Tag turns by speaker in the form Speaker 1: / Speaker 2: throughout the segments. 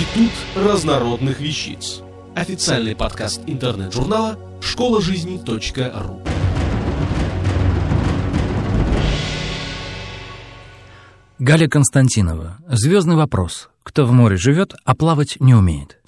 Speaker 1: Институт разнородных вещиц. Официальный подкаст интернет-журнала школа жизни .ру.
Speaker 2: Галя Константинова. Звездный вопрос. Кто в море живет, а плавать не умеет?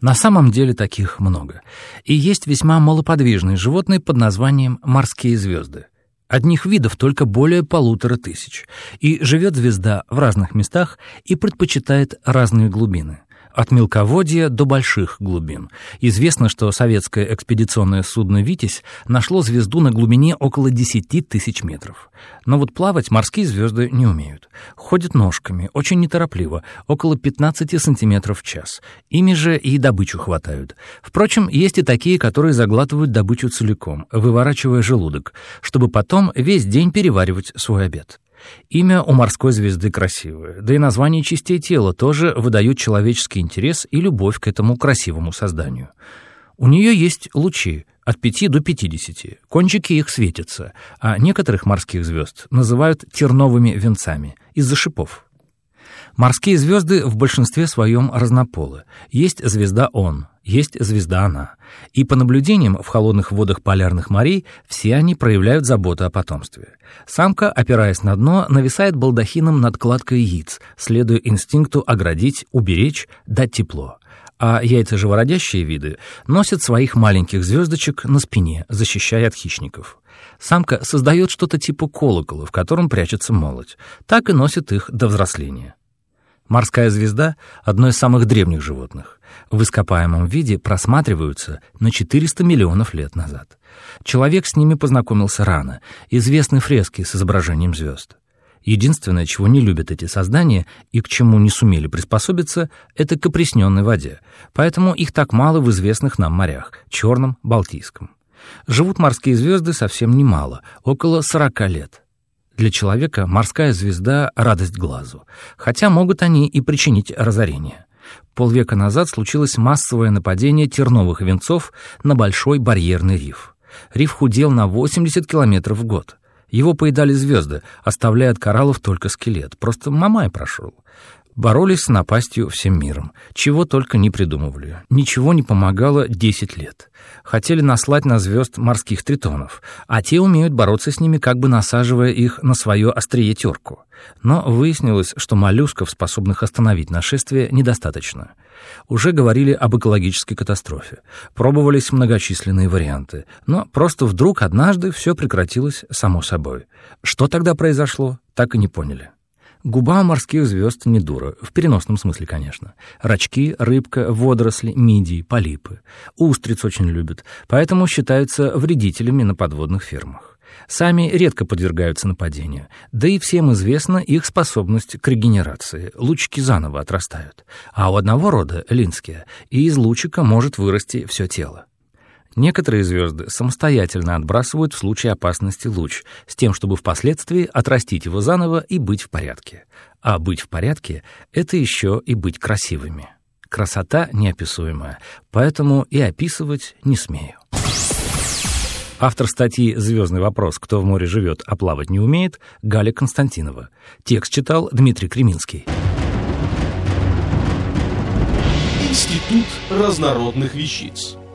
Speaker 2: На самом деле таких много. И есть весьма малоподвижные животные под названием морские звезды. Одних видов только более полутора тысяч. И живет звезда в разных местах и предпочитает разные глубины от мелководья до больших глубин. Известно, что советское экспедиционное судно «Витязь» нашло звезду на глубине около 10 тысяч метров. Но вот плавать морские звезды не умеют. Ходят ножками, очень неторопливо, около 15 сантиметров в час. Ими же и добычу хватают. Впрочем, есть и такие, которые заглатывают добычу целиком, выворачивая желудок, чтобы потом весь день переваривать свой обед. Имя у морской звезды красивое, да и название частей тела тоже выдают человеческий интерес и любовь к этому красивому созданию. У нее есть лучи от 5 до 50, кончики их светятся, а некоторых морских звезд называют терновыми венцами из-за шипов. Морские звезды в большинстве своем разнополы. Есть звезда Он, есть звезда Она. И по наблюдениям в холодных водах полярных морей все они проявляют заботу о потомстве. Самка, опираясь на дно, нависает балдахином над кладкой яиц, следуя инстинкту оградить, уберечь, дать тепло. А яйцеживородящие виды носят своих маленьких звездочек на спине, защищая от хищников. Самка создает что-то типа колокола, в котором прячется молоть. Так и носит их до взросления. Морская звезда — одно из самых древних животных. В ископаемом виде просматриваются на 400 миллионов лет назад. Человек с ними познакомился рано, известны фрески с изображением звезд. Единственное, чего не любят эти создания и к чему не сумели приспособиться, это к опресненной воде, поэтому их так мало в известных нам морях — Черном, Балтийском. Живут морские звезды совсем немало, около 40 лет. Для человека морская звезда — радость глазу, хотя могут они и причинить разорение. Полвека назад случилось массовое нападение терновых венцов на Большой барьерный риф. Риф худел на 80 километров в год. Его поедали звезды, оставляя от кораллов только скелет. Просто мамай прошел. Боролись с напастью всем миром. Чего только не придумывали. Ничего не помогало 10 лет. Хотели наслать на звезд морских тритонов, а те умеют бороться с ними, как бы насаживая их на свое острие терку. Но выяснилось, что моллюсков, способных остановить нашествие, недостаточно. Уже говорили об экологической катастрофе. Пробовались многочисленные варианты. Но просто вдруг однажды все прекратилось само собой. Что тогда произошло, так и не поняли. Губа морских звезд не дура, в переносном смысле, конечно. Рачки, рыбка, водоросли, мидии, полипы. Устриц очень любят, поэтому считаются вредителями на подводных фермах. Сами редко подвергаются нападению, да и всем известна их способность к регенерации. Лучики заново отрастают. А у одного рода, линские, и из лучика может вырасти все тело. Некоторые звезды самостоятельно отбрасывают в случае опасности луч, с тем, чтобы впоследствии отрастить его заново и быть в порядке. А быть в порядке — это еще и быть красивыми. Красота неописуемая, поэтому и описывать не смею. Автор статьи «Звездный вопрос. Кто в море живет, а плавать не умеет» Галя Константинова. Текст читал Дмитрий Креминский.
Speaker 1: Институт разнородных вещиц.